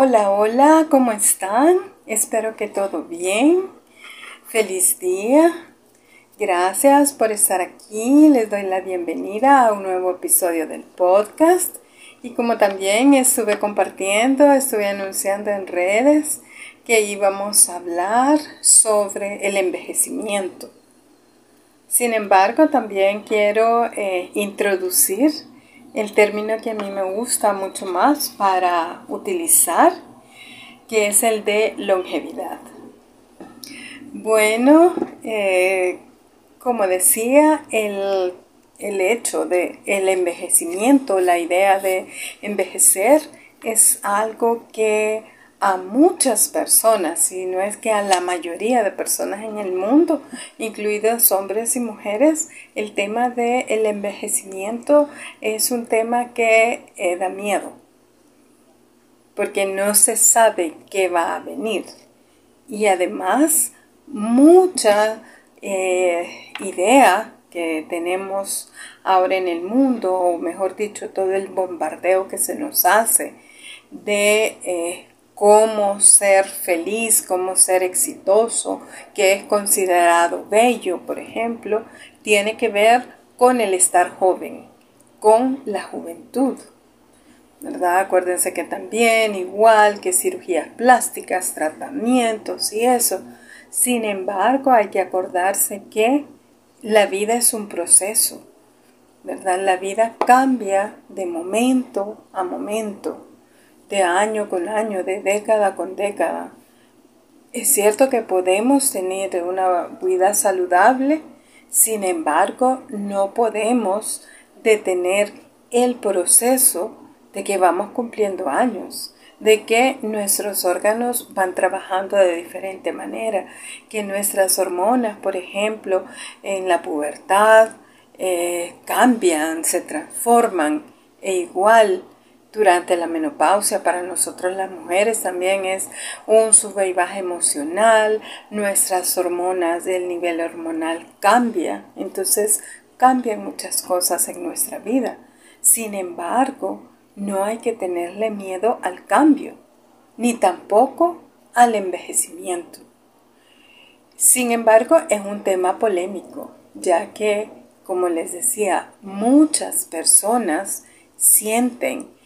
Hola, hola, ¿cómo están? Espero que todo bien. Feliz día. Gracias por estar aquí. Les doy la bienvenida a un nuevo episodio del podcast. Y como también estuve compartiendo, estuve anunciando en redes que íbamos a hablar sobre el envejecimiento. Sin embargo, también quiero eh, introducir el término que a mí me gusta mucho más para utilizar, que es el de longevidad. Bueno, eh, como decía, el, el hecho de el envejecimiento, la idea de envejecer es algo que a muchas personas, y no es que a la mayoría de personas en el mundo, incluidos hombres y mujeres, el tema del envejecimiento es un tema que eh, da miedo, porque no se sabe qué va a venir. Y además, mucha eh, idea que tenemos ahora en el mundo, o mejor dicho, todo el bombardeo que se nos hace de eh, cómo ser feliz, cómo ser exitoso, que es considerado bello, por ejemplo, tiene que ver con el estar joven, con la juventud. ¿Verdad? Acuérdense que también, igual que cirugías plásticas, tratamientos y eso, sin embargo, hay que acordarse que la vida es un proceso, ¿verdad? La vida cambia de momento a momento de año con año, de década con década. Es cierto que podemos tener una vida saludable, sin embargo, no podemos detener el proceso de que vamos cumpliendo años, de que nuestros órganos van trabajando de diferente manera, que nuestras hormonas, por ejemplo, en la pubertad, eh, cambian, se transforman e igual durante la menopausia para nosotros las mujeres también es un sube y baja emocional, nuestras hormonas, el nivel hormonal cambia, entonces cambian muchas cosas en nuestra vida. Sin embargo, no hay que tenerle miedo al cambio, ni tampoco al envejecimiento. Sin embargo, es un tema polémico, ya que, como les decía, muchas personas sienten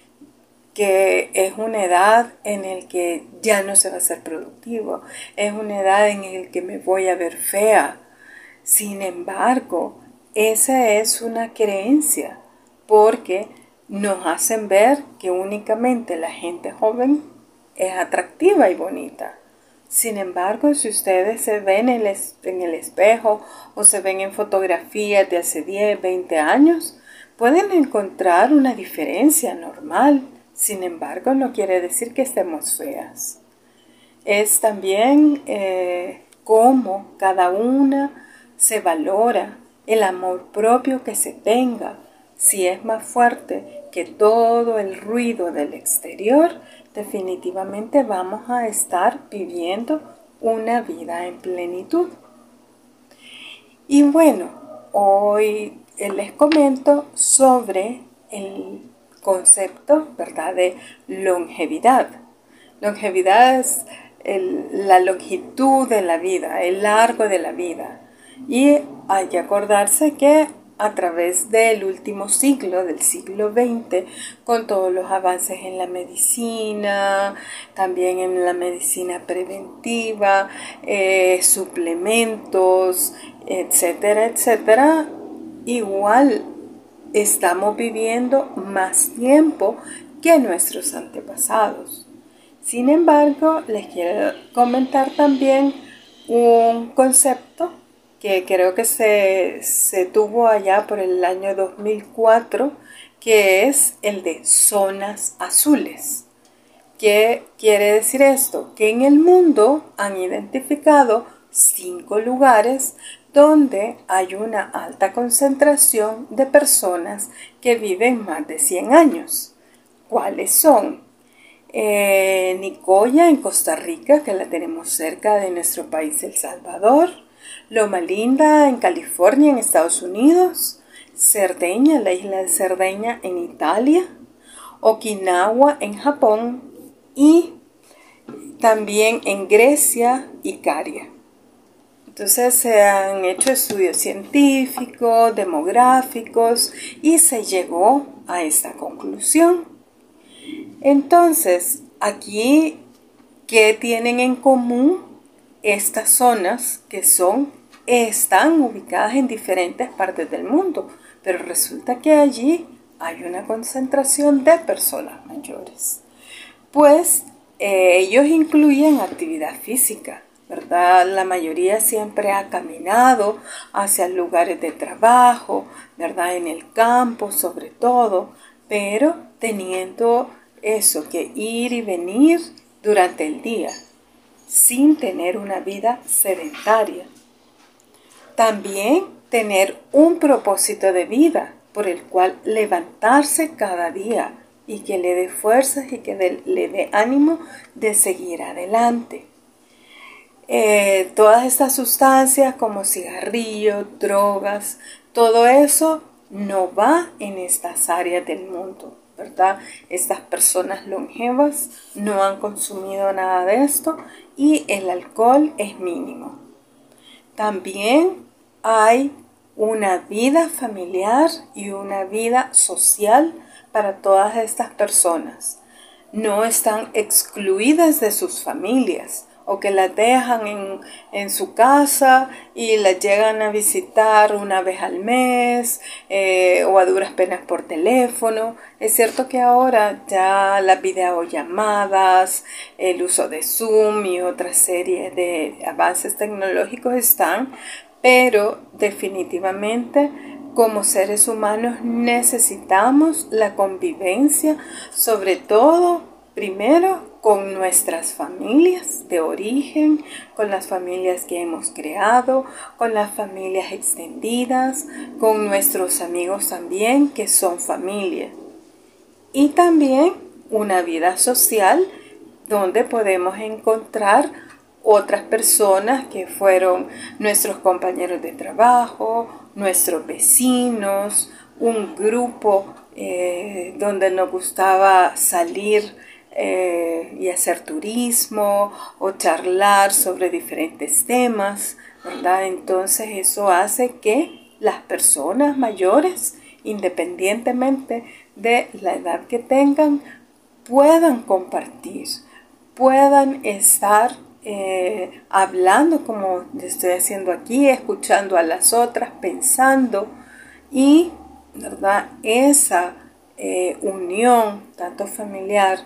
que es una edad en la que ya no se va a ser productivo, es una edad en la que me voy a ver fea. Sin embargo, esa es una creencia porque nos hacen ver que únicamente la gente joven es atractiva y bonita. Sin embargo, si ustedes se ven en el, espejo o se ven en fotografías de hace 10, 20 años, pueden encontrar una diferencia normal sin embargo, no quiere decir que estemos feas. Es también eh, cómo cada una se valora, el amor propio que se tenga. Si es más fuerte que todo el ruido del exterior, definitivamente vamos a estar viviendo una vida en plenitud. Y bueno, hoy les comento sobre el concepto, ¿verdad?, de longevidad. Longevidad es la longitud de la vida, el largo de la vida. Y hay que acordarse que a través del último siglo, del siglo XX, con todos los avances en la medicina, también en la medicina preventiva, eh, suplementos, etcétera, etcétera, igual estamos viviendo más tiempo que nuestros antepasados. Sin embargo, les quiero comentar también un concepto que creo que se, se, tuvo allá por el año 2004, que es el de zonas azules. ¿Qué quiere decir esto? Que en el mundo han identificado cinco lugares donde hay una alta concentración de personas que viven más de 100 años. ¿Cuáles son? Eh, Nicoya en Costa Rica, que la tenemos cerca de nuestro país El Salvador. Loma Linda en California, en Estados Unidos. Cerdeña, la isla de Cerdeña en Italia. Okinawa en Japón. Y también en Grecia y Caria. Entonces se han hecho estudios científicos, demográficos y se llegó a esta conclusión. Entonces, aquí, ¿qué tienen en común estas zonas que son, están ubicadas en diferentes partes del mundo? Pero resulta que allí hay una concentración de personas mayores. Pues eh, ellos incluyen actividad física, ¿verdad? La mayoría siempre ha caminado hacia lugares de trabajo, ¿verdad? En el campo sobre todo, pero teniendo eso que ir y venir durante el día, sin tener una vida sedentaria. También tener un propósito de vida por el cual levantarse cada día y que le dé fuerzas y que le dé ánimo de seguir adelante. Eh, todas estas sustancias como cigarrillos, drogas, todo eso no va en estas áreas del mundo, ¿verdad? Estas personas longevas no han consumido nada de esto y el alcohol es mínimo. También hay una vida familiar y una vida social para todas estas personas. No están excluidas de sus familias o que las dejan en, su casa y las llegan a visitar una vez al mes eh, o a duras penas por teléfono. Es cierto que ahora ya las videollamadas, el uso de Zoom y otra serie de avances tecnológicos están, pero definitivamente como seres humanos necesitamos la convivencia, sobre todo primero con nuestras familias de origen, con las familias que hemos creado, con las familias extendidas, con nuestros amigos también que son familia. Y también una vida social donde podemos encontrar otras personas que fueron nuestros compañeros de trabajo, nuestros vecinos, un grupo eh, donde nos gustaba salir eh, y hacer turismo o charlar sobre diferentes temas, ¿verdad? Entonces eso hace que las personas mayores, independientemente de la edad que tengan, puedan compartir, puedan estar eh, hablando como estoy haciendo aquí, escuchando a las otras, pensando y ¿verdad? esa eh, unión tanto familiar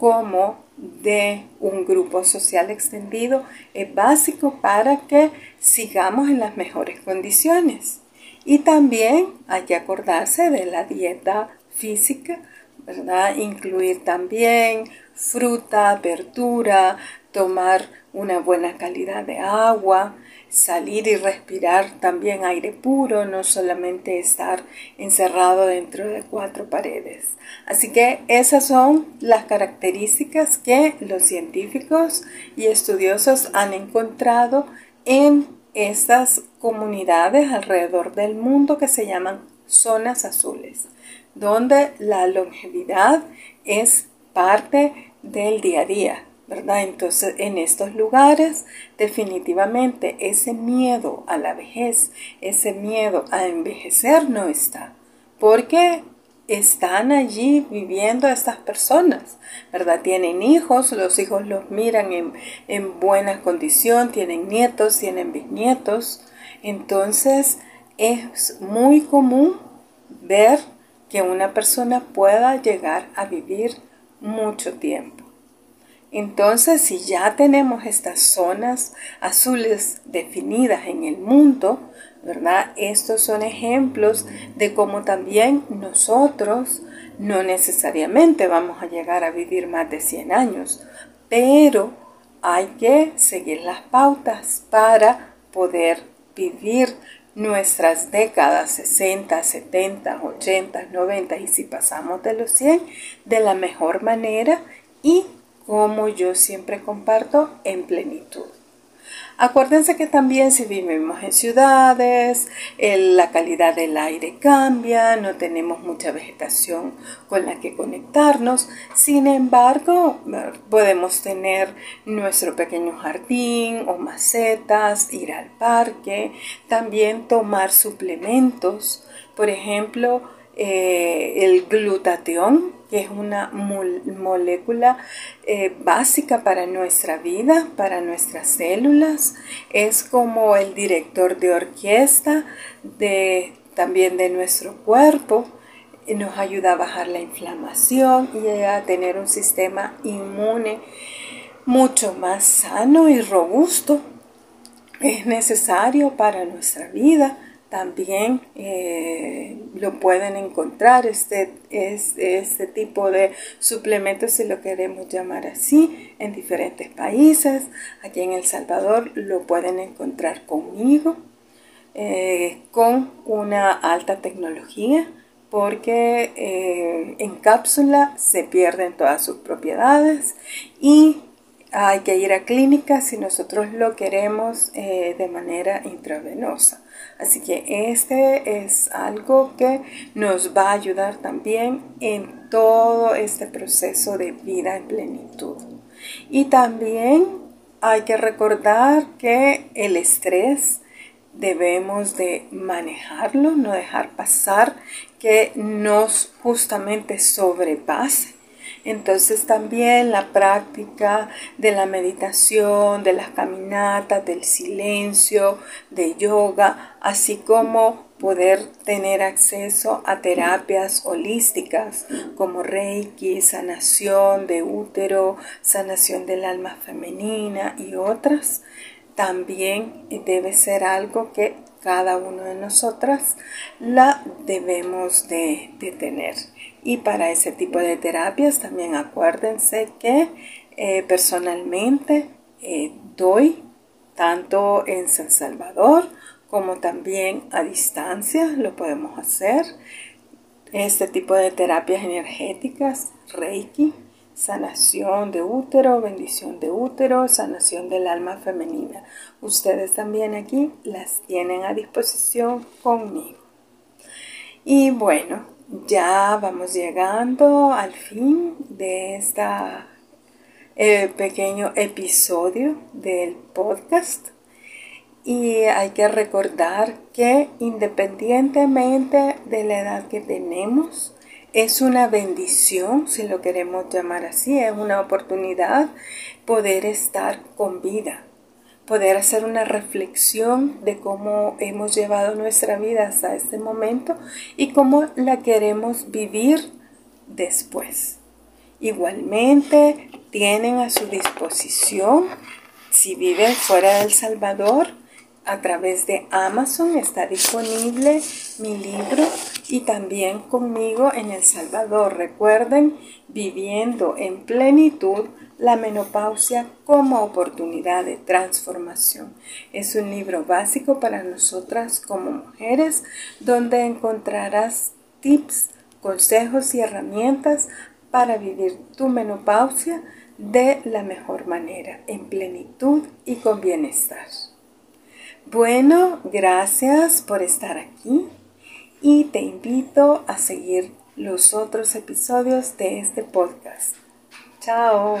como de un grupo social extendido es básico para que sigamos en las mejores condiciones. Y también hay que acordarse de la dieta física, ¿verdad? Incluir también fruta, verdura, tomar una buena calidad de agua, salir y respirar también aire puro, no solamente estar encerrado dentro de cuatro paredes. Así que esas son las características que los científicos y estudiosos han encontrado en estas comunidades alrededor del mundo que se llaman zonas azules, donde la longevidad es parte del día a día, Entonces, en estos lugares, definitivamente ese miedo a la vejez, ese miedo a envejecer no está, porque están allí viviendo estas personas, ¿verdad? Tienen hijos, los hijos los miran en, en buena condición, tienen nietos, tienen bisnietos, entonces es muy común ver que una persona pueda llegar a vivir mucho tiempo. Entonces, si ya tenemos estas zonas azules definidas en el mundo, ¿verdad? Estos son ejemplos de cómo también nosotros no necesariamente vamos a llegar a vivir más de 100 años, pero hay que seguir las pautas para poder vivir nuestras décadas 60, 70, 80, 90 y si pasamos de los 100 de la mejor manera y como yo siempre comparto, en plenitud. Acuérdense que también si vivimos en ciudades, la calidad del aire cambia, no tenemos mucha vegetación con la que conectarnos. Sin embargo, podemos tener nuestro pequeño jardín o macetas, ir al parque, también tomar suplementos. Por ejemplo, eh, el glutatión, que es una molécula eh, básica para nuestra vida, para nuestras células. Es como el director de orquesta de, también de nuestro cuerpo. Nos ayuda a bajar la inflamación y a tener un sistema inmune mucho más sano y robusto. Es necesario para nuestra vida también eh, lo pueden encontrar este, este tipo de suplementos si lo queremos llamar así en diferentes países aquí en El Salvador lo pueden encontrar conmigo eh, con una alta tecnología porque eh, en cápsula se pierden todas sus propiedades y hay que ir a clínica si nosotros lo queremos de manera intravenosa. Así que este es algo que nos va a ayudar también en todo este proceso de vida en plenitud. Y también hay que recordar que el estrés debemos de manejarlo, no dejar pasar que nos justamente sobrepase entonces también la práctica de la meditación, de las caminatas, del silencio, de yoga, así como poder tener acceso a terapias holísticas como Reiki, sanación de útero, sanación del alma femenina y otras, también debe ser algo que cada uno de nosotras la debemos de, tener. Y para ese tipo de terapias también acuérdense que eh, personalmente eh, doy tanto en San Salvador como también a distancia, lo podemos hacer. Este tipo de terapias energéticas, Reiki, sanación de útero, bendición de útero, sanación del alma femenina. Ustedes también aquí las tienen a disposición conmigo. Y bueno, ya vamos llegando al fin de este pequeño episodio del podcast. Y hay que recordar que independientemente de la edad que tenemos, es una bendición, si lo queremos llamar así, es una oportunidad poder estar con vida, poder hacer una reflexión de cómo hemos llevado nuestra vida hasta este momento y cómo la queremos vivir después. Igualmente tienen a su disposición, si viven fuera de El Salvador, a través de Amazon está disponible mi libro y también conmigo en El Salvador. Recuerden, viviendo en plenitud la menopausia como oportunidad de transformación. Es un libro básico para nosotras como mujeres donde encontrarás tips, consejos y herramientas para vivir tu menopausia de la mejor manera, en plenitud y con bienestar. Bueno, gracias por estar aquí y te invito a seguir los otros episodios de este podcast. Chao.